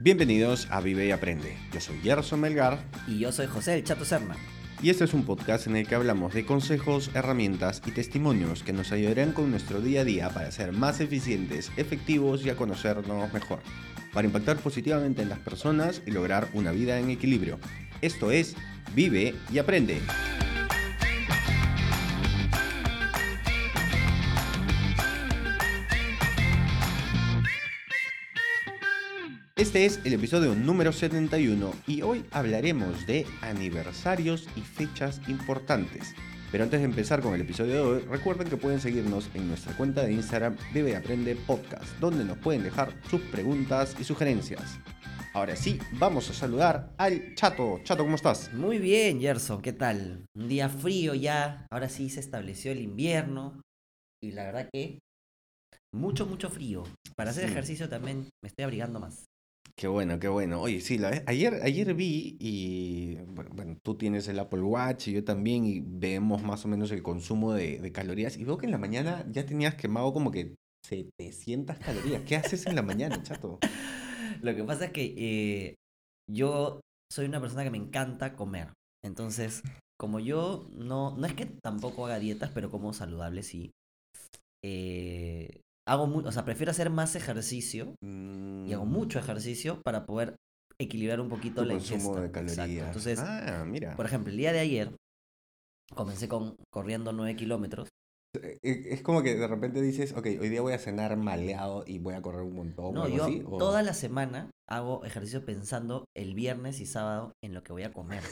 Bienvenidos a Vive y Aprende. Yo soy Gerson Melgar Y yo soy José el Chato Serna. y este es un podcast en el que hablamos de consejos, herramientas y testimonios que nos ayudarán con nuestro día a día para ser más eficientes, efectivos y a conocernos mejor, para impactar positivamente en las personas y lograr una vida en equilibrio. Esto es Vive y Aprende. Este es el episodio número 71 y hoy hablaremos de aniversarios y fechas importantes. Pero antes de empezar con el episodio de hoy, recuerden que pueden seguirnos en nuestra cuenta de Instagram y Aprende Podcast, donde nos pueden dejar sus preguntas y sugerencias. Ahora sí, vamos a saludar al Chato. Chato, ¿cómo estás? Muy bien, Gerson, ¿qué tal? Un día frío ya, ahora sí se estableció el invierno y la verdad que mucho, mucho frío. Para hacer Sí. ejercicio también me estoy abrigando más. Qué bueno, qué bueno. Oye, sí, la, ayer, ayer vi y bueno, tú tienes el Apple Watch y yo también y vemos más o menos el consumo de, de calorías y veo que en la mañana ya tenías quemado como que 700 calorías. ¿Qué haces en la mañana, chato? Lo que pasa es que eh, yo soy una persona que me encanta comer. Entonces, como yo no, no es que tampoco haga dietas, pero como saludable sí. eh, hago mu- o sea, prefiero hacer más ejercicio y hago Mm, mucho ejercicio para poder equilibrar un poquito tu la consumo ingesta. de Exacto. calorías. Entonces, ah, mira. por ejemplo, el día de ayer comencé con corriendo 9 kilómetros. Eh, eh, Es como que de repente dices, ok, hoy día voy a cenar maleado y voy a correr un montón o No, algo yo así. o- toda la semana hago ejercicio pensando el viernes y sábado en lo que voy a comer.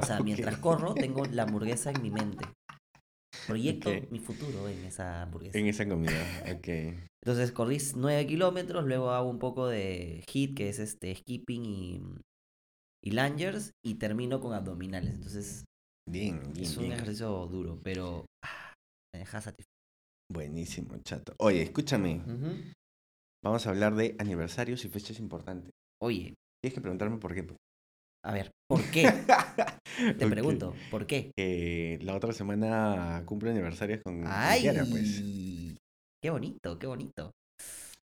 O sea, mientras Ok. corro tengo la hamburguesa en mi mente. Proyecto mi futuro en esa hamburguesa. En esa comida, ok. Entonces corrí 9 kilómetros, luego hago un poco de HIIT, que es este skipping y, y lungers, y termino con abdominales. Entonces Bien, bien, es un bien. ejercicio duro, pero ah, me deja satisfecho. Buenísimo, chato. Oye, escúchame. Vamos a hablar de aniversarios y fechas importantes. Oye, Tienes que preguntarme por qué. Pues. a ver, ¿por qué? Te pregunto, ¿por qué? Eh, la otra semana cumple aniversarios con, con ¡Ay! Kiara, pues. Qué bonito, qué bonito.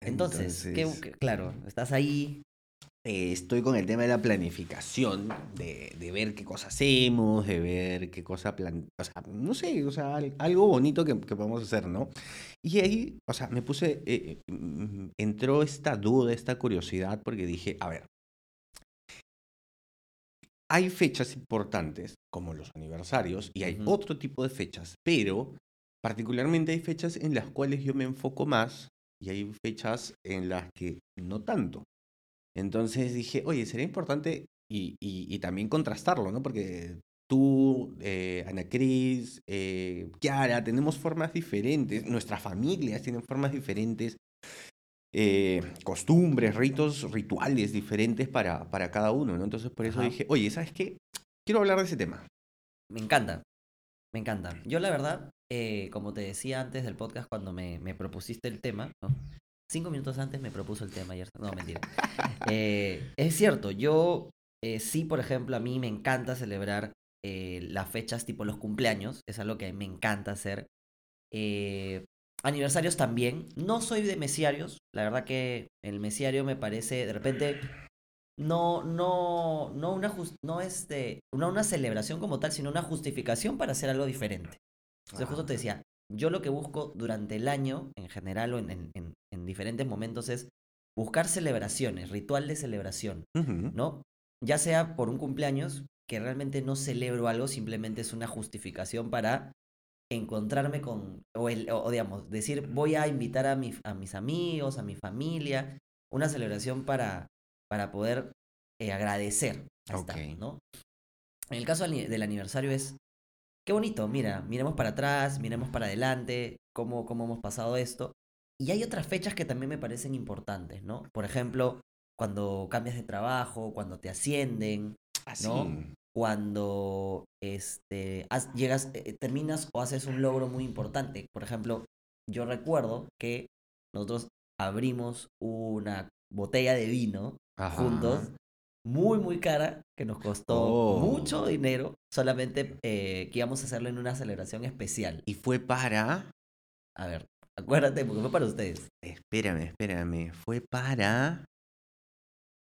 Entonces, ¿qué- Entonces, qué- claro, estás ahí. eh, estoy con el tema de la planificación, de, de ver qué cosa hacemos, de ver qué cosa plan... O sea, no sé, o sea, al- algo bonito que, que podemos hacer, ¿no? Y ahí, o sea, me puse, eh, eh, mm, entró esta duda, esta curiosidad, porque dije, a ver, hay fechas importantes, como los aniversarios, y hay otro tipo de fechas, pero particularmente hay fechas en las cuales yo me enfoco más y hay fechas en las que no tanto. Entonces dije, oye, sería importante y, y- y también contrastarlo, ¿no? Porque tú, eh, Ana Cris, eh, Kiara, tenemos formas diferentes, nuestras familias tienen formas diferentes, eh, costumbres, ritos, rituales diferentes para, para cada uno, ¿no? Entonces por eso Ajá. dije, oye, ¿sabes qué? Quiero hablar de ese tema. Me encanta, me encanta. Yo la verdad, eh, como te decía antes del podcast cuando me, me propusiste el tema, ¿no? Cinco minutos antes me propuso el tema ayer. No, mentira. Eh, es cierto, yo eh, sí, por ejemplo, a mí me encanta celebrar eh, las fechas tipo los cumpleaños. Es algo que me encanta hacer. Aniversarios también. No soy de mesiarios. La verdad que el mesiario me parece, de repente, no, no, no una jus- no este, no una celebración como tal, sino una justificación para hacer algo diferente. Entonces justo te decía, yo lo que busco durante el año, en general o en, en- en- en diferentes momentos, es buscar celebraciones, ritual de celebración. ¿no? Ya sea por un cumpleaños, que realmente no celebro algo, simplemente es una justificación para encontrarme con, o, el, o, digamos, decir, voy a invitar a, mi- a mis amigos, a mi familia, una celebración para, para poder eh, agradecer a estar, Ok. ¿no? En el caso del ani- del aniversario es, qué bonito, mira, miremos para atrás, miremos para adelante, cómo, cómo hemos pasado esto. Y hay otras fechas que también me parecen importantes, ¿no? Por ejemplo, cuando cambias de trabajo, cuando te ascienden, Así. ¿no? Cuando este, has- llegas, eh, terminas o haces un logro muy importante. Por ejemplo, yo recuerdo que nosotros abrimos una botella de vino Ajá. juntos, muy, muy cara, que nos costó Oh. mucho dinero, solamente eh, que íbamos a hacerlo en una celebración especial. Y fue para... A ver, acuérdate, porque fue para ustedes. Espérame, espérame. Fue para...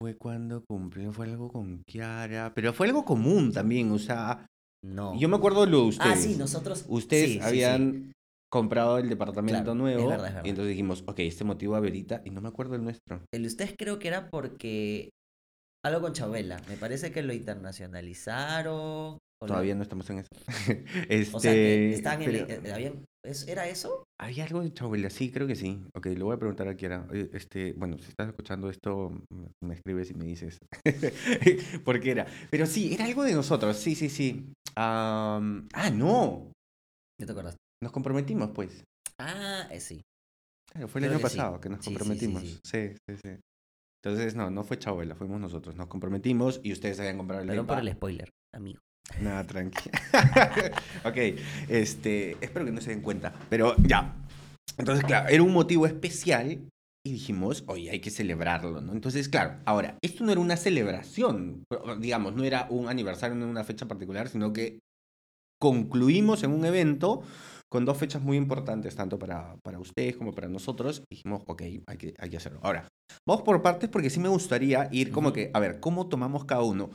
fue cuando cumplió, fue algo con Kiara, pero fue algo común también, o sea, No. yo me acuerdo lo de ustedes. Ah, sí, nosotros. Ustedes sí, sí, sí. habían comprado el departamento Claro, es nuevo verdad, es verdad. y entonces dijimos, ok, este motivo a Verita y no me acuerdo el nuestro. El de ustedes creo que era porque. Algo con Chabela. Me parece que lo internacionalizaron. lo- Todavía no estamos en eso. este, O sea, que estaban en. pero eh, habían- ¿es- ¿Era eso? ¿Había algo de Chabela? Sí, creo que sí. Ok, lo voy a preguntar a Kiara. Este, bueno, si estás escuchando esto, me escribes y me dices por qué era. Pero sí, era algo de nosotros, sí, sí, sí. Ah, no, ¿Ya te acuerdas? nos comprometimos, pues. Ah, eh, sí. Claro, fue el Creo año que sí. pasado que nos Sí, comprometimos. sí. Sí, sí, sí. Entonces, no, no fue Chabuela, fuimos nosotros. Nos comprometimos y ustedes habían comprado el Perdón por el spoiler, amigo. Nada, tranqui. ok, este, espero que no se den cuenta, pero ya. Entonces, claro, era un motivo especial y dijimos, oye, hay que celebrarlo, ¿no? Entonces, claro, ahora, esto no era una celebración, digamos, no era un aniversario, no era una fecha particular, sino que concluimos en un evento con dos fechas muy importantes, tanto para, para ustedes como para nosotros. Dijimos, ok, hay que, hay que hacerlo. Ahora, vamos por partes porque sí me gustaría ir como que, a ver, ¿cómo tomamos cada uno?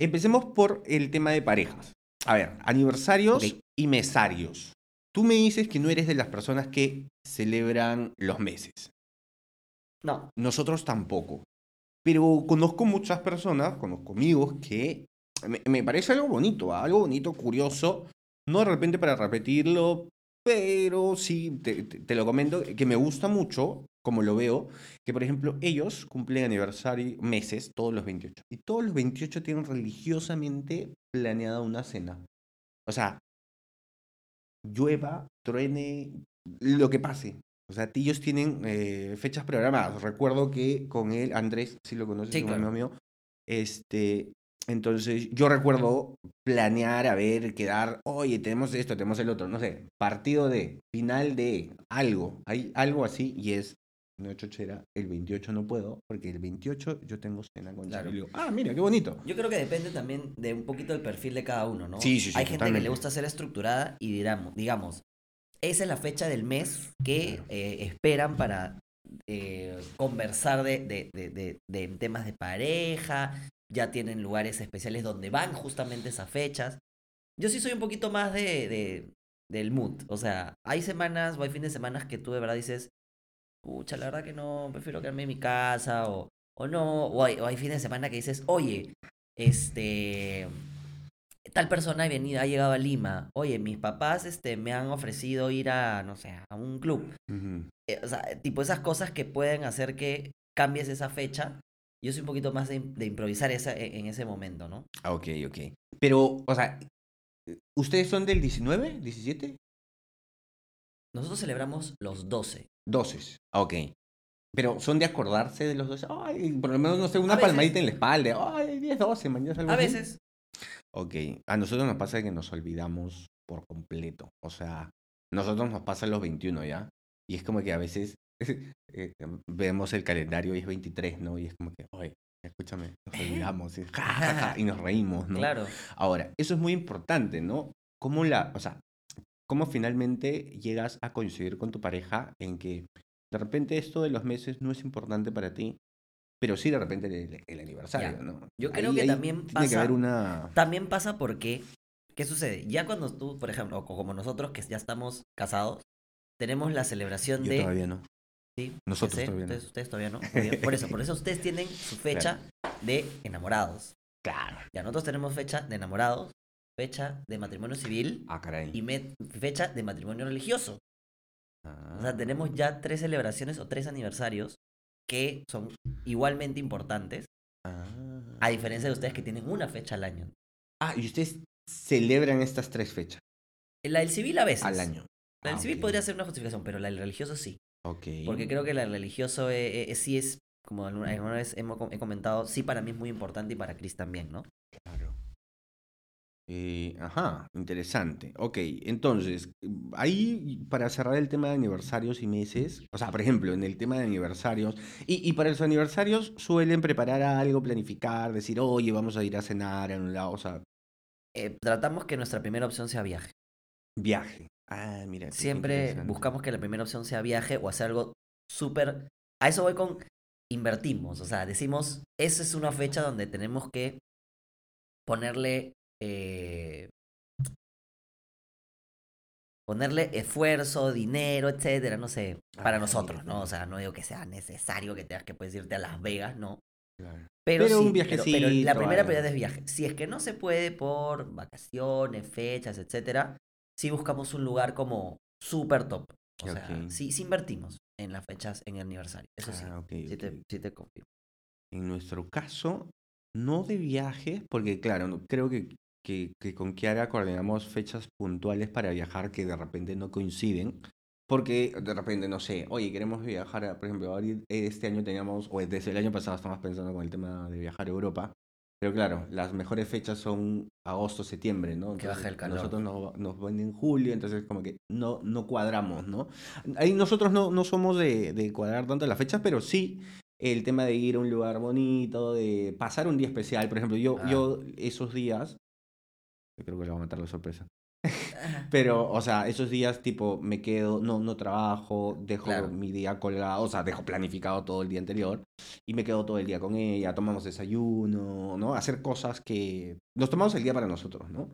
Empecemos por el tema de parejas. A ver, aniversarios y mesarios. Tú me dices que no eres de las personas que celebran los meses. No. Nosotros tampoco. Pero conozco muchas personas, conozco amigos que me, me parece algo bonito, ¿ah? algo bonito, curioso. No de repente para repetirlo, pero sí, te, te- te lo comento, que me gusta mucho, como lo veo, que por ejemplo ellos cumplen aniversario meses todos los 28. Y todos los 28 tienen religiosamente planeada una cena. O sea, llueva, truene, lo que pase. O sea, ellos tienen eh, fechas programadas. Recuerdo que con él, Andrés, si lo conoces, Sí, un claro. amigo mío, este, entonces yo recuerdo planear, a ver, quedar, oye, tenemos esto, tenemos el otro, no sé, partido de, final de, algo, hay algo así y es, no chochera, el 28 no puedo, porque el 28 yo tengo cena con Claro. Digo, ah, mira, qué bonito. Yo creo que depende también de un poquito del perfil de cada uno, ¿no? Sí, sí, sí, Hay gente que totalmente. le gusta ser estructurada y diramos, digamos, esa es la fecha del mes que Claro. eh, esperan para eh, conversar de, de- de- de- de temas de pareja, ya tienen lugares especiales donde van justamente esas fechas. Yo sí soy un poquito más de, de- del mood, o sea, hay semanas o hay fines de semana que tú de verdad dices, pucha, la verdad que no, prefiero quedarme en mi casa, o, o no, o hay, o hay fines de semana que dices, oye, este, tal persona ha venido, ha llegado a Lima, oye, mis papás, este, me han ofrecido ir a, no sé, a un club. Eh, o sea, tipo esas cosas que pueden hacer que cambies esa fecha, yo soy un poquito más de, de improvisar esa, en, en ese momento, ¿no? Ah, ok, ok. Pero, o sea, ¿ustedes son del 19, 17? Nosotros celebramos los 12. 12. Ah, ok. Pero son de acordarse de los 12. Ay, por lo menos, no sé, una A veces. palmadita en la espalda. Ay, 10, 12, mañana A veces, Ok. A nosotros nos pasa que nos olvidamos por completo. O sea, nosotros nos pasa los 21 ya. Y es como que a veces eh, vemos el calendario y es 23, ¿no? Y es como que, oye, escúchame, nos olvidamos. Y, ja, ja, ja, y nos reímos, ¿no? claro. Ahora, eso es muy importante, ¿no? ¿Cómo la, o sea, cómo finalmente llegas a coincidir con tu pareja en que de repente esto de los meses no es importante para ti, pero sí de repente el, el aniversario, Ya. ¿no? Yo creo que también tiene que pasa- haber una También pasa porque, ¿qué sucede? Ya cuando tú, por ejemplo, o como nosotros que ya estamos casados, tenemos la celebración yo de... todavía no. Sí, Nosotros sé, todavía no. ustedes, ustedes todavía no. Por eso, por eso ustedes tienen su fecha de enamorados. Claro. Ya nosotros tenemos fecha de enamorados, fecha de matrimonio civil Ah, caray. y me- fecha de matrimonio religioso. O sea, tenemos ya tres celebraciones o tres aniversarios que son igualmente importantes, Ah. a diferencia de ustedes que tienen una fecha al año. Ah, y ustedes celebran estas tres fechas La del civil a veces. al año. La del Ah, civil podría ser una justificación, pero la del religioso sí. Ok. Porque creo que la del religioso eh, eh, sí es, como alguna, alguna vez hemos, he comentado, sí para mí es muy importante y para Chris también, ¿no? Eh, ajá, interesante. Ok, entonces, ahí para cerrar el tema de aniversarios y meses, o sea, por ejemplo, en el tema de aniversarios, y, y para los aniversarios suelen preparar algo, planificar, decir, oye, vamos a ir a cenar en un lado, o sea, Eh, tratamos que nuestra primera opción sea viaje. viaje. Ah, mira. Siempre buscamos que la primera opción sea viaje o hacer algo súper... A eso voy con invertimos. O sea, decimos, esa es una fecha donde tenemos que ponerle. Eh, ponerle esfuerzo, dinero, etcétera, no sé, para nosotros, ¿no? O sea, no digo que sea necesario que tengas que puedes irte a Las Vegas, ¿no? Claro. Pero, Pero sí, un pero- pero, la primera prioridad es viaje. Si es que no se puede por vacaciones, fechas, etcétera, sí buscamos un lugar como súper top. O sea, sí, sí invertimos en las fechas, en el aniversario. Eso sí, Ah, ok, sí, te, sí te confirmo. En nuestro caso, no de viaje, porque claro, creo que, que, que con Kiara coordinamos fechas puntuales para viajar que de repente no coinciden. Porque de repente, no sé, oye, queremos viajar, a- por ejemplo, ahorita- este año teníamos, o desde el año pasado estamos pensando con el tema de viajar a Europa. Pero claro, las mejores fechas son agosto, septiembre, ¿no? Que baja el calor. Nosotros nos, nos van en julio, entonces como que no, no cuadramos, ¿no? Ahí nosotros no, no somos de, de cuadrar tanto las fechas, pero sí el tema de ir a un lugar bonito, de pasar un día especial. Por ejemplo, yo, Ah. yo esos días, yo creo que le va a matar la sorpresa. Pero, o sea, esos días tipo me quedo, no, no trabajo, dejo Claro. mi día colgado, o sea, dejo planificado todo el día anterior y me quedo todo el día con ella, tomamos desayuno, ¿no? Hacer cosas que nos tomamos el día para nosotros, ¿no?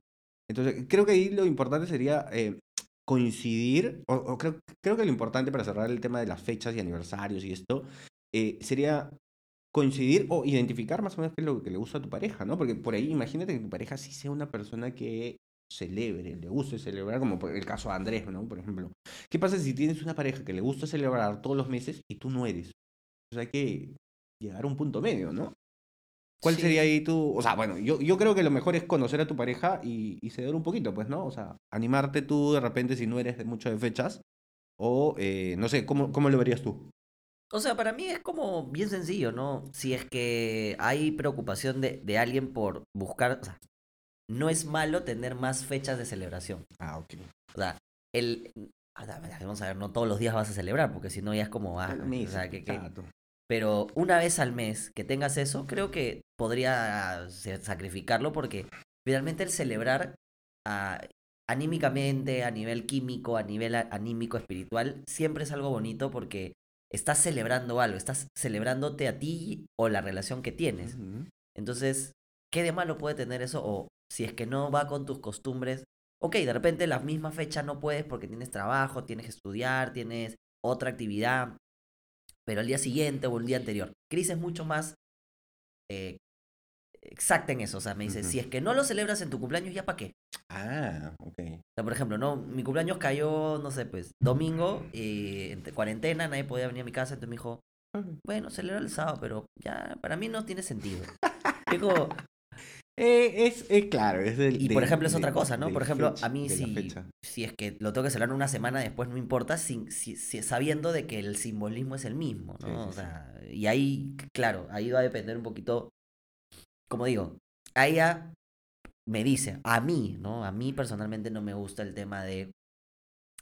Entonces, creo que ahí lo importante sería eh, coincidir, o, o creo, creo que lo importante para cerrar el tema de las fechas y aniversarios y esto, eh, sería coincidir o identificar más o menos qué es lo que le gusta a tu pareja, ¿no? Porque por ahí imagínate que tu pareja sí sea una persona que celebre, le guste celebrar, como por el caso de Andrés, ¿no? Por ejemplo. ¿Qué pasa si tienes una pareja que le gusta celebrar todos los meses y tú no eres? O sea, hay que llegar a un punto medio, ¿no? ¿Cuál Sí. sería ahí tu...? O sea, bueno, yo, yo creo que lo mejor es conocer a tu pareja y, y ceder un poquito, pues, ¿no? O sea, animarte tú de repente si no eres de mucho de fechas. O, eh, no sé, ¿cómo, ¿cómo lo verías tú? O sea, para mí es como bien sencillo, ¿no? Si es que hay preocupación de, de alguien por buscar, o sea, no es malo tener más fechas de celebración. Ah, ok. O sea, el... a Vamos a ver, no todos los días vas a celebrar, porque si no ya es como, ah, o sea, que. Pero una vez al mes que tengas eso, creo que podría sacrificarlo porque finalmente el celebrar ah, anímicamente, a nivel químico, a nivel a- anímico, espiritual, siempre es algo bonito porque estás celebrando algo, estás celebrándote a ti o la relación que tienes. Entonces, ¿qué de malo puede tener eso? O si es que no va con tus costumbres, ok, de repente la misma fecha no puedes porque tienes trabajo, tienes que estudiar, tienes otra actividad, pero el día siguiente o el día anterior. Cris es mucho más eh, exacta en eso, o sea, me dice, si es que no lo celebras en tu cumpleaños, ¿ya para qué? Ah, ok. O sea, por ejemplo, no, mi cumpleaños cayó, no sé, pues, domingo, y en cuarentena, nadie podía venir a mi casa, entonces me dijo, bueno, celebra el sábado, pero ya, para mí no tiene sentido. Digo, Eh, es, es claro, es del- Y de- por ejemplo es de- otra cosa, ¿no? Por ejemplo, fecha- a mí si, si es que lo tengo que celebrar una semana después, no importa, sin, si- si- sabiendo de que el simbolismo es el mismo, ¿no? Sí, sí, o sí. sea, y ahí, claro, ahí va a depender un poquito, como digo, a ella me dice, a mí, ¿no? A mí personalmente no me gusta el tema de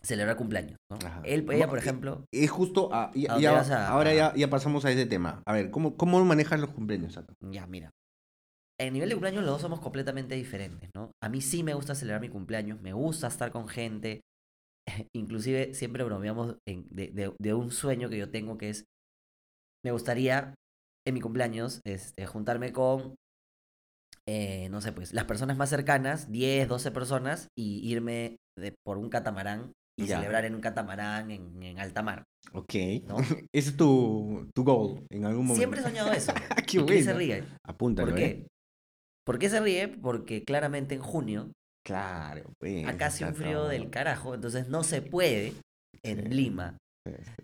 celebrar cumpleaños, ¿no? Él, ella, por ejemplo, Es justo, ah, ¿A ya- ahora ya, ya pasamos a ese tema. A ver, ¿cómo, cómo manejas los cumpleaños acá? Ya, mira. En nivel de cumpleaños los dos somos completamente diferentes, ¿no? A mí sí me gusta celebrar mi cumpleaños, me gusta estar con gente. Inclusive siempre bromeamos en- de, de- de un sueño que yo tengo que es, me gustaría en mi cumpleaños este, juntarme con, eh, no sé, pues las personas más cercanas, 10, 12 personas, y irme de- por un catamarán y Ya. celebrar en un catamarán en, en alta mar, Ok. ¿no? Ese es tu, tu goal en algún momento. Siempre he soñado eso. Qué y Chris se ríe. Apúntalo, ¿Por ¿eh? qué? ¿Por qué se ríe? Porque claramente en junio Claro, pues. acá hace un frío del carajo, entonces no se puede en Sí. Lima.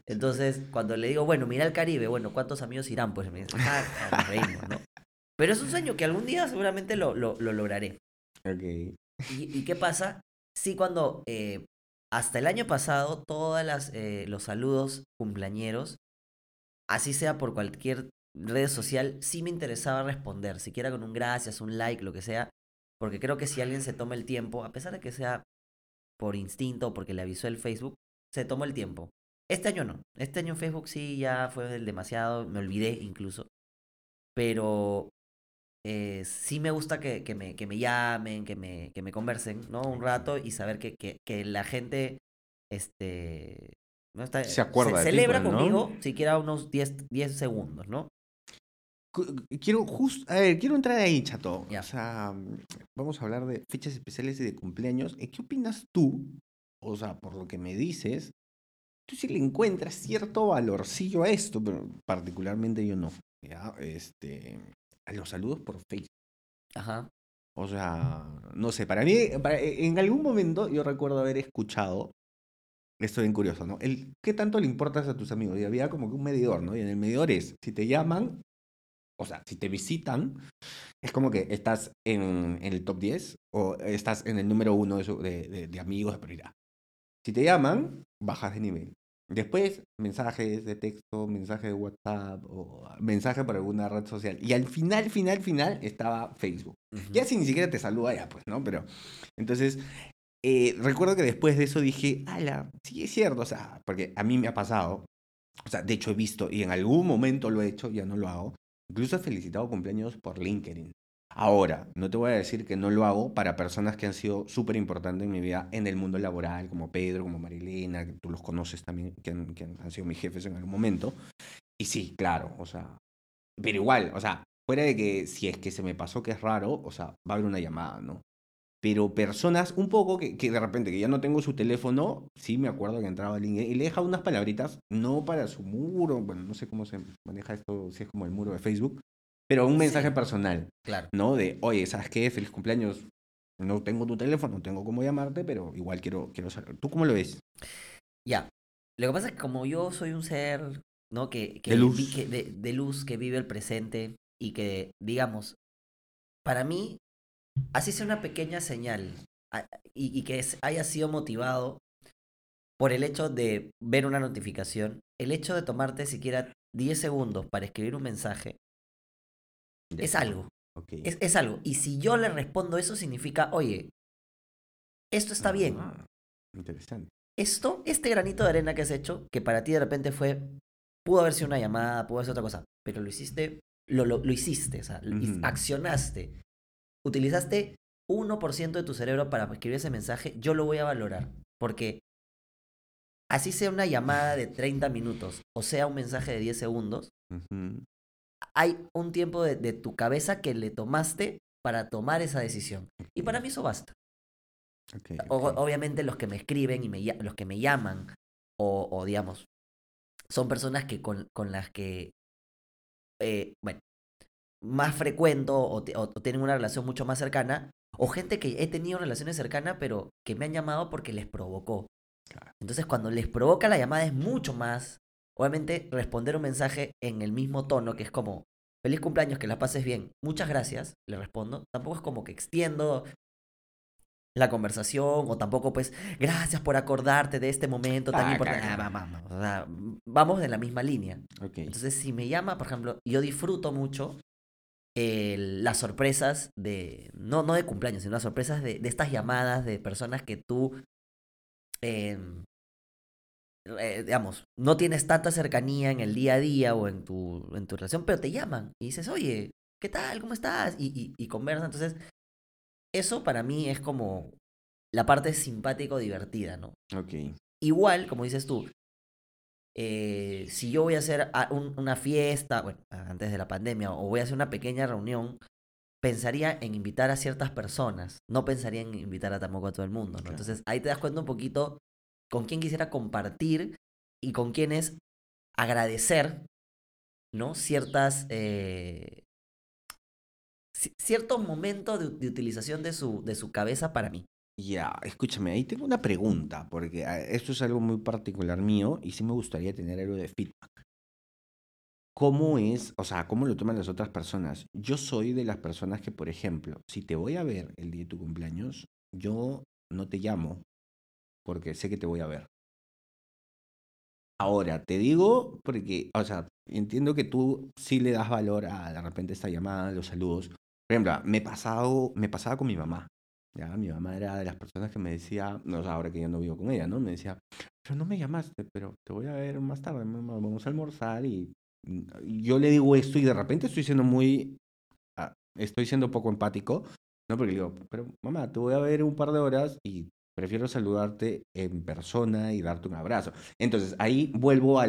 Entonces, cuando le digo, bueno, mira el Caribe, bueno, ¿cuántos amigos irán? Pues me dice, "Ja, ja", nos reímos, ¿no? Pero es un sueño que algún día seguramente lo, lo, lo lograré. Ok. ¿Y, y qué pasa? Sí, cuando eh, hasta el año pasado, todos los saludos cumpleañeros, así sea por cualquier red social, sí me interesaba responder, siquiera con un gracias, un like, lo que sea, porque creo que si alguien se toma el tiempo, a pesar de que sea por instinto o porque le avisó el Facebook, se tomó el tiempo. Este año no. Este año en Facebook sí ya fue del demasiado, me olvidé incluso. Pero eh, sí me gusta que, que me, que me llamen, que me, que me conversen, ¿no? Un rato y saber que, que, que la gente este, ¿no? Está- Se acuerda de ti, celebra pues, ¿no? conmigo siquiera unos 10, 10 segundos, ¿no? Cu- Quiero justo, a ver, quiero entrar ahí, chato. O sea, vamos a hablar de fechas especiales y de cumpleaños. ¿Y ¿Qué opinas tú? O sea, por lo que me dices, tú sí le encuentras cierto valorcillo a esto, pero particularmente yo no. ¿ya? Este, a los saludos por Facebook. Ajá. O sea, no sé, para mí, para- en algún momento yo recuerdo haber escuchado, esto es bien curioso, ¿no? El, ¿Qué tanto le importas a tus amigos? Y había como que un medidor, ¿no? Y en el medidor es, si te llaman, o sea, si te visitan, es como que estás en, en el top 10 o estás en el número uno de- de amigos de prioridad. Si te llaman, bajas de nivel. Después, mensajes de texto, mensaje de WhatsApp o mensaje por alguna red social. Y al final, final, final estaba Facebook. Ya si ni siquiera te saluda ya, pues, ¿no? Pero, entonces, eh, recuerdo que después de eso dije, ala, sí es cierto, o sea, porque a mí me ha pasado, o sea, de hecho he visto, y en algún momento lo he hecho, ya no lo hago, incluso he felicitado cumpleaños por LinkedIn. Ahora, no te voy a decir que no lo hago para personas que han sido súper importantes en mi vida en el mundo laboral, como Pedro, como Marilena, que tú los conoces también, que han, sido mis jefes en algún momento. Y sí, claro, o sea, pero igual, o sea, fuera de que si es que se me pasó que es raro, o sea, va a haber una llamada, ¿no? Pero personas un poco que, que de repente que ya no tengo su teléfono, sí me acuerdo que entraba a y le deja unas palabritas, no para su muro, bueno, no sé cómo se maneja esto, si es como el muro de Facebook, pero un mensaje Sí. personal, Claro. ¿no? De, oye, ¿sabes qué? Feliz cumpleaños. No tengo tu teléfono, no tengo cómo llamarte, pero igual quiero, quiero saber. ¿Tú cómo lo ves? Ya. Lo que pasa es que como yo soy un ser, ¿no? Que, que De luz. vi- que- de, de luz, que vive el presente y que, digamos, para mí, así sea una pequeña señal y, y que haya sido motivado por el hecho de ver una notificación, el hecho de tomarte siquiera 10 segundos para escribir un mensaje, Ya. es algo. Es, es algo. Y si yo le respondo eso, significa, oye, esto está bien. Ah, interesante. esto, este granito de arena que has hecho, que para ti de repente fue, pudo haber sido una llamada, pudo haber sido otra cosa, pero lo hiciste, lo, lo, lo hiciste, o sea, accionaste, utilizaste 1% de tu cerebro para escribir ese mensaje, yo lo voy a valorar, porque así sea una llamada de 30 minutos o sea un mensaje de 10 segundos. Hay un tiempo de, de tu cabeza que le tomaste para tomar esa decisión. Y para mí eso basta. Ok, O- obviamente los que me escriben y me, los que me llaman, o, o digamos, son personas que con, con las que, eh, bueno, más frecuento o, te- o- o tienen una relación mucho más cercana, o gente que he tenido relaciones cercanas, pero que me han llamado porque les provocó. Claro. Entonces, cuando les provoca la llamada es mucho más, obviamente, responder un mensaje en el mismo tono, que es como, feliz cumpleaños, que la pases bien, muchas gracias, le respondo. Tampoco es como que extiendo la conversación o tampoco pues gracias por acordarte de este momento tan Ah, importante. Ah, va- va- va, o sea, vamos de la misma línea. Entonces, si me llama, por ejemplo, yo disfruto mucho las sorpresas de, no, no de cumpleaños, sino las sorpresas de, de estas llamadas de personas que tú, em, eh, digamos, no tienes tanta cercanía en el día a día o en tu, en tu relación, pero te llaman y dices, oye, ¿qué tal? ¿Cómo estás? Y, y, y conversan. Entonces, eso para mí es como la parte simpático divertida, ¿no? Ok. Igual, como dices tú, eh, si yo voy a hacer un- una fiesta, bueno, antes de la pandemia, o voy a hacer una pequeña reunión, pensaría en invitar a ciertas personas, no pensaría en invitar a tampoco a todo el mundo, ¿no? Claro. Entonces ahí te das cuenta un poquito con quién quisiera compartir y con quiénes agradecer, ¿no? Ciertas, eh, ci- ciertos momentos de, utilización de su, de su cabeza para mí. Ya, escúchame, ahí tengo una pregunta, porque ah, esto es algo muy particular mío y sí me gustaría tener algo de feedback. ¿Cómo es, o sea, cómo lo toman las otras personas? Yo soy de las personas que, por ejemplo, si te voy a ver el día de tu cumpleaños, yo no te llamo porque sé que te voy a ver. Ahora, te digo porque, o sea, entiendo que tú sí le das valor a de repente esta llamada, los saludos. Por ejemplo, me, he pasado, me pasaba con mi mamá. Ya, mi mamá era de las personas que me decía, no, o ahora que yo no vivo con ella, ¿no? Me decía, pero no me llamaste, pero te voy a ver más tarde, mamá, vamos a almorzar y y yo le digo esto y de repente estoy siendo muy, ah, estoy siendo poco empático, ¿no? Porque le digo, pero mamá, te voy a ver un par de horas y Prefiero saludarte en persona y darte un abrazo. Entonces, ahí vuelvo a,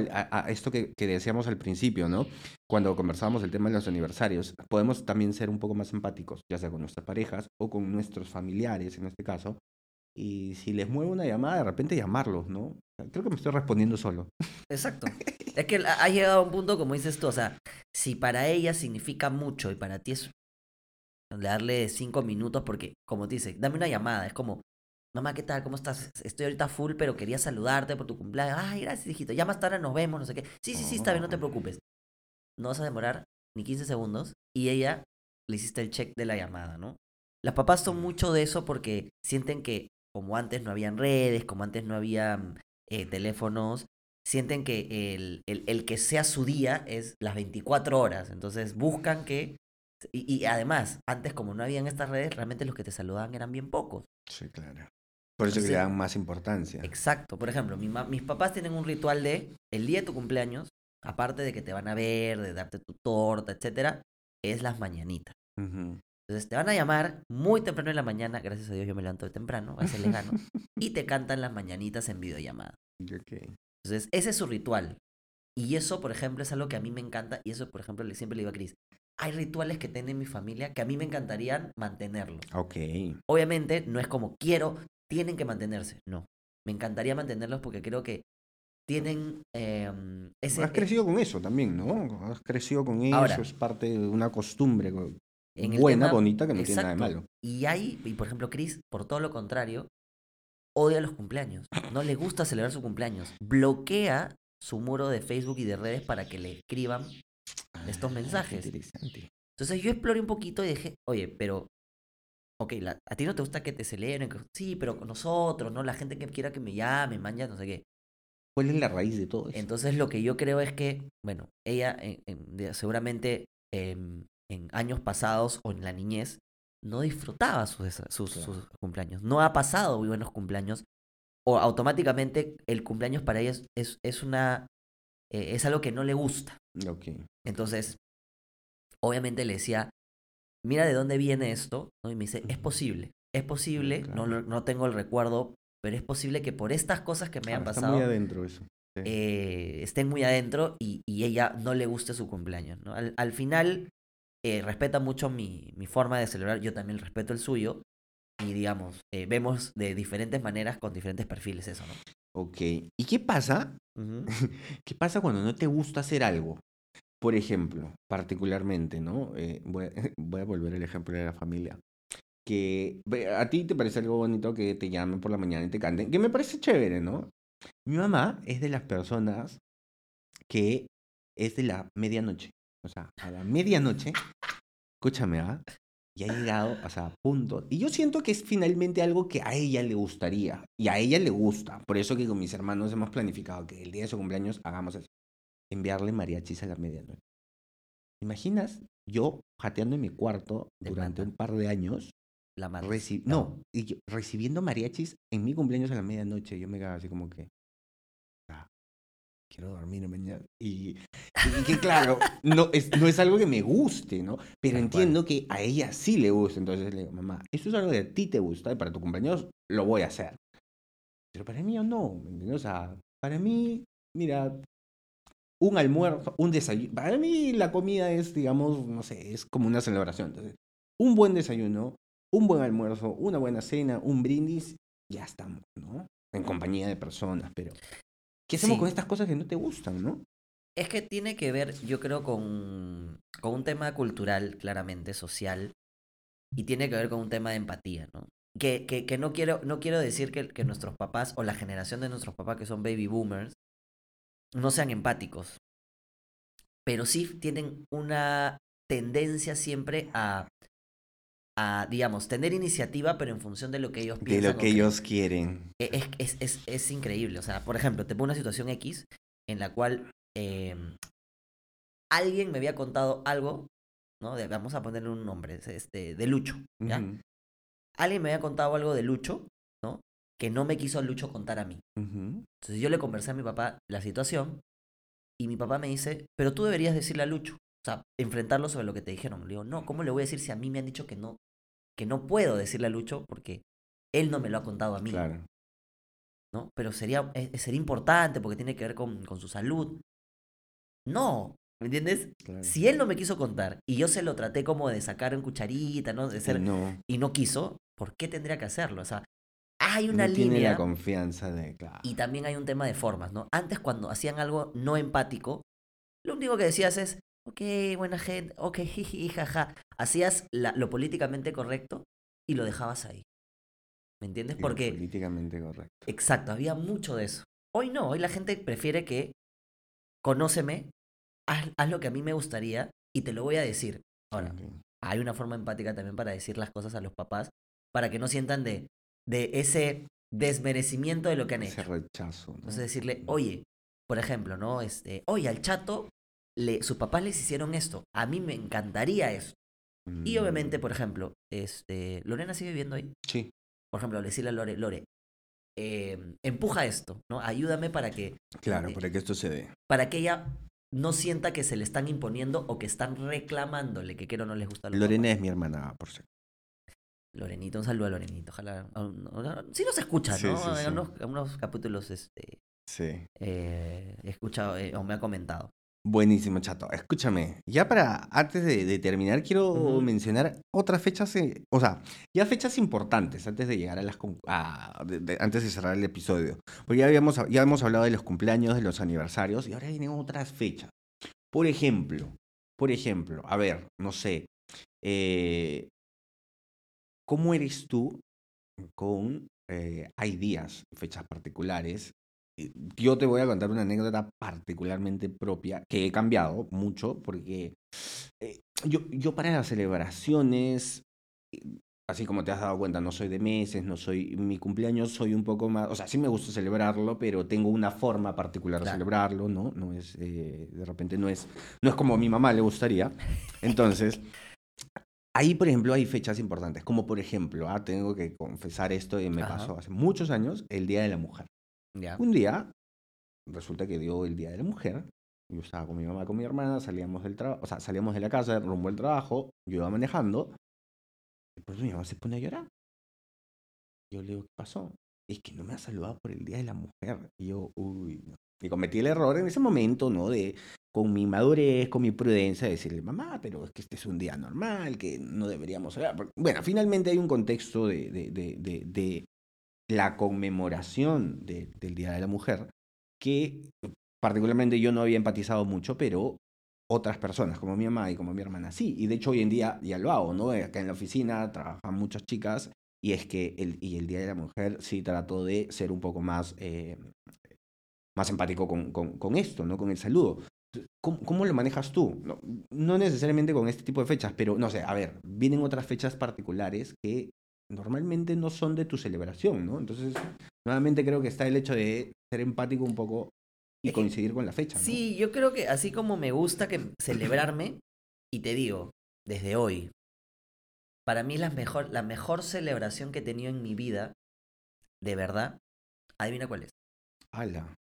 esto que, que decíamos al principio, ¿no? Cuando conversábamos el tema de los aniversarios, podemos también ser un poco más empáticos, ya sea con nuestras parejas o con nuestros familiares, en este caso. Y si les mueve una llamada, de repente llamarlos, ¿no? Creo que me estoy respondiendo solo. Exacto. Es que ha llegado a un punto, como dices tú, o sea, si para ella significa mucho y para ti es darle cinco minutos, porque, como te dice, dame una llamada, es como, mamá, ¿qué tal? ¿Cómo estás? Estoy ahorita full, pero quería saludarte por tu cumpleaños. Ay, gracias, hijito. Ya más tarde nos vemos, no sé qué. Sí, sí, sí, está bien, no te preocupes. No vas a demorar ni 15 segundos y ella le hiciste el check de la llamada, ¿no? Las papás son mucho de eso porque sienten que, como antes no habían redes, como antes no había eh, teléfonos, sienten que el, el, el que sea su día es las 24 horas. Entonces buscan que... Y, y además, antes como no habían estas redes, realmente los que te saludaban eran bien pocos. Sí, claro. Por eso que le dan más importancia. Exacto. Por ejemplo, mi mis papás tienen un ritual de el día de tu cumpleaños, aparte de que te van a ver, de darte tu torta, etcétera, es las mañanitas. Entonces te van a llamar muy temprano en la mañana, gracias a Dios yo me levanto de temprano, a veces les gano, y te cantan las mañanitas en videollamada. Ok. Entonces, ese es su ritual. Y eso, por ejemplo, es algo que a mí me encanta, y eso, por ejemplo, siempre le digo a Cris, hay rituales que tiene mi familia que a mí me encantarían mantenerlos. Ok. Obviamente, no es como quiero, tienen que mantenerse, no. Me encantaría mantenerlos porque creo que tienen em, ese... Has crecido con eso también, ¿no? Has crecido con eso, Ahora. es parte de una costumbre En buena, tema- bonita, que no tiene nada de malo. Y hay, y por ejemplo, Chris, por todo lo contrario, odia los cumpleaños. No le gusta celebrar su cumpleaños. Bloquea su muro de Facebook y de redes para que le escriban. Estos Ah, qué mensajes. Interesante. Entonces yo exploré un poquito y dije, oye, pero, ok, la- a ti no te gusta que te celebren, que- sí, pero con nosotros, ¿no? La gente que quiera que me llame, man, ya no sé qué. ¿Cuál es la raíz de todo eso? Entonces lo que yo creo es que, bueno, ella en- en- de- seguramente em, en años pasados o en la niñez no disfrutaba sus, desa- sus, Claro. sus cumpleaños, no ha pasado muy buenos cumpleaños o automáticamente el cumpleaños para ella es, es, es una, eh, es algo que no le gusta. Ok. Entonces, obviamente le decía, mira de dónde viene esto, ¿no? Y me dice, es posible, es posible, no, claro. no tengo el recuerdo, pero es posible que por estas cosas que me han Ah, Está pasado muy adentro eso. Sí. eh, estén muy adentro y, y ella no le guste su cumpleaños. ¿no? Al, al final, eh, respeta mucho mi, mi forma de celebrar, yo también respeto el suyo. Y digamos, eh, vemos de diferentes maneras con diferentes perfiles eso, ¿no? Ok. ¿Y qué pasa? ¿Qué pasa cuando no te gusta hacer algo? Por ejemplo, particularmente, ¿no? Eh, voy, a, voy a volver al ejemplo de la familia. Que a ti te parece algo bonito que te llamen por la mañana y te canten, que me parece chévere, ¿no? Mi mamá es de las personas que es de la medianoche. O sea, a la medianoche, escúchame, ¿ah? Y ha llegado, o sea, a punto. Y yo siento que es finalmente algo que a ella le gustaría. Y a ella le gusta. Por eso que con mis hermanos hemos planificado que el día de su cumpleaños hagamos eso. Enviarle mariachis a la medianoche. ¿Imaginas? Yo jateando en mi cuarto Te durante mata. un par de años. La reci- no, y yo- recibiendo mariachis en mi cumpleaños a la medianoche. Yo me quedaba así como que. "Ah, quiero dormir mañana. Y, y que claro, no es, no es algo que me guste, ¿no? Pero Tal entiendo que a ella sí le gusta. Entonces le digo, mamá, esto es algo que a ti te gusta y para tu cumpleaños lo voy a hacer. Pero para mí no, ¿me entiendes? O sea, para mí, mira, un almuerzo, un desayuno. Para mí la comida es, digamos, no sé, es como una celebración. Entonces, un buen desayuno, un buen almuerzo, una buena cena, un brindis, ya estamos, ¿no? En compañía de personas, pero ¿qué hacemos Sí. con estas cosas que no te gustan, no? Es que tiene que ver, yo creo, con, con un tema cultural, claramente, social, y tiene que ver con un tema de empatía, ¿no? Que, que, que no, quiero, no quiero decir que, que nuestros papás o la generación de nuestros papás que son baby boomers no sean empáticos, pero sí tienen una tendencia siempre a, a digamos, tener iniciativa, pero en función de lo que ellos De piensan. lo o que ellos quieren. E- Es, es, es, es increíble. O sea, por ejemplo, te pongo una situación X en la cual eh, alguien me había contado algo, ¿no? De- vamos a ponerle un nombre, es este, de Lucho, ¿ya? Alguien me había contado algo de Lucho. Que no me quiso Lucho contar a mí. Entonces yo le conversé a mi papá la situación y mi papá me dice, pero tú deberías decirle a Lucho, o sea, enfrentarlo sobre lo que te dijeron. Le digo, no, ¿cómo le voy a decir si a mí me han dicho que no, que no puedo decirle a Lucho porque Él no me lo ha contado a mí, Claro. ¿no? Pero sería, eh, sería importante porque tiene que ver con, con su salud. No, ¿me entiendes? claro. Si él no me quiso contar y yo se lo traté como de sacar en cucharita, ¿no? De ser, no, y no quiso, ¿por qué tendría que hacerlo? O sea, hay una no tiene línea la confianza de, claro. y también hay un tema de formas, ¿no? Antes cuando hacían algo no empático, lo único que decías es, ok, buena gente, ok, jiji, jaja. Hacías la- lo políticamente correcto y lo dejabas ahí. ¿Me entiendes? Lo Porque, políticamente correcto. exacto, había mucho de eso. Hoy no, hoy la gente prefiere que, conóceme, haz, haz lo que a mí me gustaría y te lo voy a decir. Ahora, hay una forma empática también para decir las cosas a los papás, para que no sientan de, de ese desmerecimiento de lo que han Ese hecho. rechazo. ¿no? Entonces decirle, oye, por ejemplo, ¿no? Este, oye, al chato, le, sus papás les hicieron esto. A mí me encantaría esto. Y obviamente, Mm, por ejemplo, este, Lorena sigue viviendo ahí. Sí, Por ejemplo, decirle a Lore, Lore, eh, empuja esto, ¿no? Ayúdame para que, claro, Eh, para que esto se dé. para que ella no sienta que se le están imponiendo o que están reclamándole que quiero o no les gusta Lorena papás. es mi hermana, por cierto. Lorenito, un saludo a Lorenito. Ojalá. Sí nos escucha, ¿no? sí, sí. En unos, en unos capítulos este, Sí. eh, he escuchado eh, o me ha comentado. Buenísimo, chato. Escúchame, ya para, antes de, de terminar, quiero mencionar otras fechas, eh, o sea, ya fechas importantes antes de llegar a las, con- a- de- de- antes de cerrar el episodio. Porque ya habíamos, ya hemos hablado de los cumpleaños, de los aniversarios, y ahora vienen otras fechas. Por ejemplo, por ejemplo, a ver, no sé, eh, ¿cómo eres tú con, eh, hay días, fechas particulares? Yo te voy a contar una anécdota particularmente propia que he cambiado mucho porque eh, yo, yo para las celebraciones, así como te has dado cuenta, no soy de meses, no soy, mi cumpleaños soy un poco más, o sea, sí me gusta celebrarlo, pero tengo una forma particular de Claro. celebrarlo, ¿no? No es, eh, de repente no es, no es como a mi mamá le gustaría. Entonces, ahí, por ejemplo, hay fechas importantes, como por ejemplo, ah, tengo que confesar esto, y me Ajá. pasó hace muchos años, el Día de la Mujer. Ya. Un día, resulta que dio el Día de la Mujer. Yo estaba con mi mamá, con mi hermana, salíamos del trabajo, o sea, salíamos de la casa rumbo al trabajo, yo iba manejando, y por eso mi mamá se pone a llorar. Yo le digo, ¿qué pasó? Es que no me ha saludado por el Día de la Mujer. Y yo, uy, no. Y cometí el error en ese momento, ¿no? De, con mi madurez, con mi prudencia, de decirle, mamá, pero es que este es un día normal, que no deberíamos hablar. Bueno, finalmente hay un contexto de, de, de, de, la conmemoración de- del Día de la Mujer que particularmente yo no había empatizado mucho, pero otras personas, como mi mamá y como mi hermana, sí. Y de hecho hoy en día ya lo hago, ¿no? Acá en la oficina trabajan muchas chicas y es que el, y el Día de la Mujer sí trato de ser un poco más, eh, más empático con, con, con esto, ¿no? Con el saludo. ¿Cómo, cómo lo manejas tú? No, no necesariamente con este tipo de fechas, pero no sé, a ver, vienen otras fechas particulares que normalmente no son de tu celebración, ¿no? Entonces, nuevamente creo que está el hecho de ser empático un poco y coincidir con la fecha, ¿no? Sí, yo creo que así como me gusta que celebrarme, y te digo, desde hoy, para mí la mejor, la mejor celebración que he tenido en mi vida, de verdad, adivina cuál es. Ala.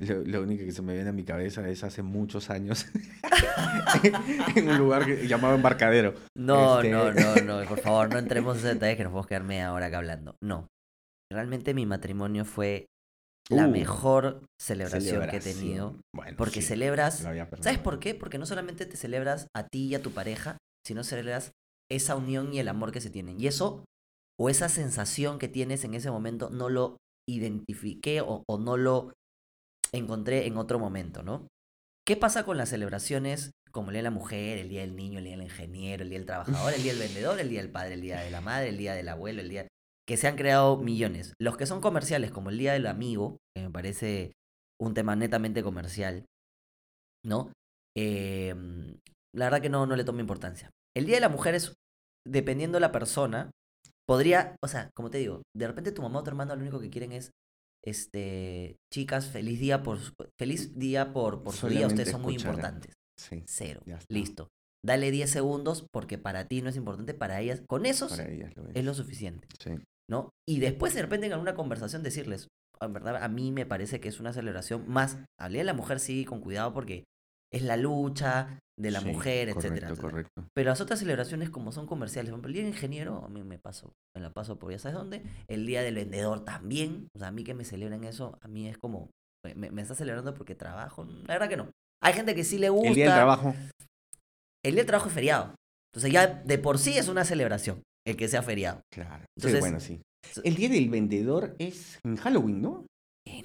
Lo, lo único que se me viene a mi cabeza es hace muchos años en un lugar que, llamado Embarcadero. No, Este- no, no, no, por favor, no entremos en detalles que nos podemos quedar media hora acá hablando. No. Realmente mi matrimonio fue la Uh, mejor celebración, que he tenido. Bueno, Porque sí, celebras ¿Sabes por qué? Porque no solamente te celebras a ti y a tu pareja, sino celebras esa unión y el amor que se tienen. Y eso, o esa sensación que tienes en ese momento, no lo identifiqué o, o no lo encontré en otro momento, ¿no? ¿Qué pasa con las celebraciones como el Día de la Mujer, el Día del Niño, el Día del Ingeniero, el Día del Trabajador, el Día del Vendedor, el Día del Padre, el Día de la Madre, el Día del Abuelo, el Día... que se han creado millones. Los que son comerciales, como el Día del Amigo, que me parece un tema netamente comercial, ¿no? Eh, la verdad que no, no le tomo importancia. El Día de la Mujer es, dependiendo de la persona, podría, o sea, como te digo, de repente tu mamá o tu hermano lo único que quieren es, este, chicas, feliz día por, su- feliz día por, por su día, ustedes son muy importantes. Sí, Cero. Listo. Dale 10 segundos porque para ti no es importante, para ellas, con esos para ellas lo es. es lo suficiente. Sí. ¿no? Y después de repente en alguna conversación decirles, "Ah, en verdad a mí me parece que es una celebración más, hablé de la mujer sí con cuidado porque es la lucha de la Sí, mujer, correcto, etcétera, etcétera. Correcto. Pero las otras celebraciones, como son comerciales, por ejemplo, el día del ingeniero, a mí me pasó, me la paso por ya sabes dónde. El día del vendedor también. O sea, a mí que me celebren eso, a mí es como, me, me está celebrando porque trabajo. La verdad que no. Hay gente que sí le gusta. El día del trabajo. El día del trabajo es feriado. Entonces ya de por sí es una celebración el que sea feriado. Claro. sí, Entonces- bueno, sí. El día del vendedor es en Halloween, ¿no?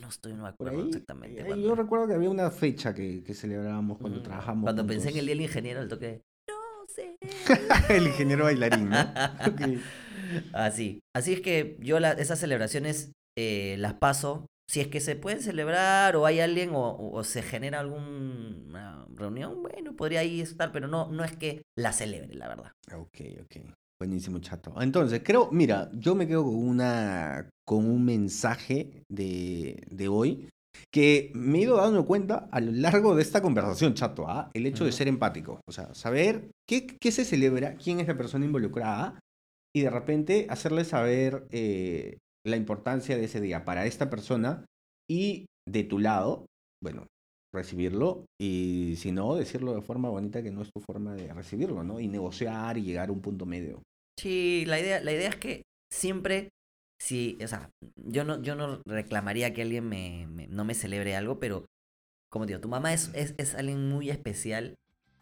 No estoy, no me acuerdo ahí. exactamente. Yo recuerdo que había una fecha que, que celebrábamos cuando Mm, trabajamos. Cuando pensé en el día del ingeniero, el toque de, No sé. el ingeniero bailarín, ¿no? Así. Así es que yo la- esas celebraciones eh, las paso. Si es que se pueden celebrar o hay alguien o, o se genera alguna reunión, bueno, podría ahí estar, pero no, no es que la celebre, la verdad. Ok, ok. Buenísimo, chato. Entonces, creo, mira, yo me quedo con una, con un mensaje de, de hoy que me he ido dando cuenta a lo largo de esta conversación, chato, ¿ah? El hecho de ser empático. O sea, saber qué, qué se celebra, quién es la persona involucrada y de repente hacerle saber eh, la importancia de ese día para esta persona y de tu lado, bueno, recibirlo y si no, decirlo de forma bonita que no es tu forma de recibirlo, ¿no? Y negociar y llegar a un punto medio. Sí, la idea, la idea es que siempre, si, o sea, yo no, yo no reclamaría que alguien me, me- no me celebre algo, pero como digo, tu mamá es, es, es alguien muy especial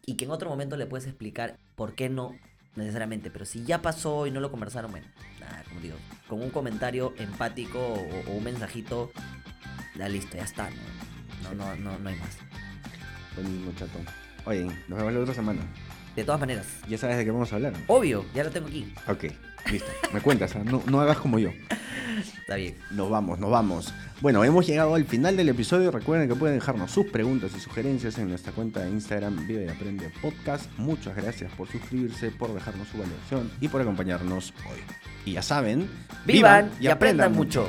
y que en otro momento le puedes explicar por qué no necesariamente, pero si ya pasó y no lo conversaron, bueno, nada, como digo, con un comentario empático o, o un mensajito, ya listo, ya está, no, no, no, no, no hay más. Buenísimo, chato. Oye, nos vemos la otra semana. De todas maneras, Ya sabes de qué vamos a hablar. obvio, ya lo tengo aquí, Ok, listo. Me cuentas, ¿ah? no, no hagas como yo. está bien. Nos vamos, nos vamos. Bueno, hemos llegado al final del episodio. Recuerden que pueden dejarnos sus preguntas y sugerencias en nuestra cuenta de Instagram Vive y Aprende Podcast. Muchas gracias por suscribirse, por dejarnos su valoración y por acompañarnos hoy. Y ya saben, Vivan y aprendan mucho.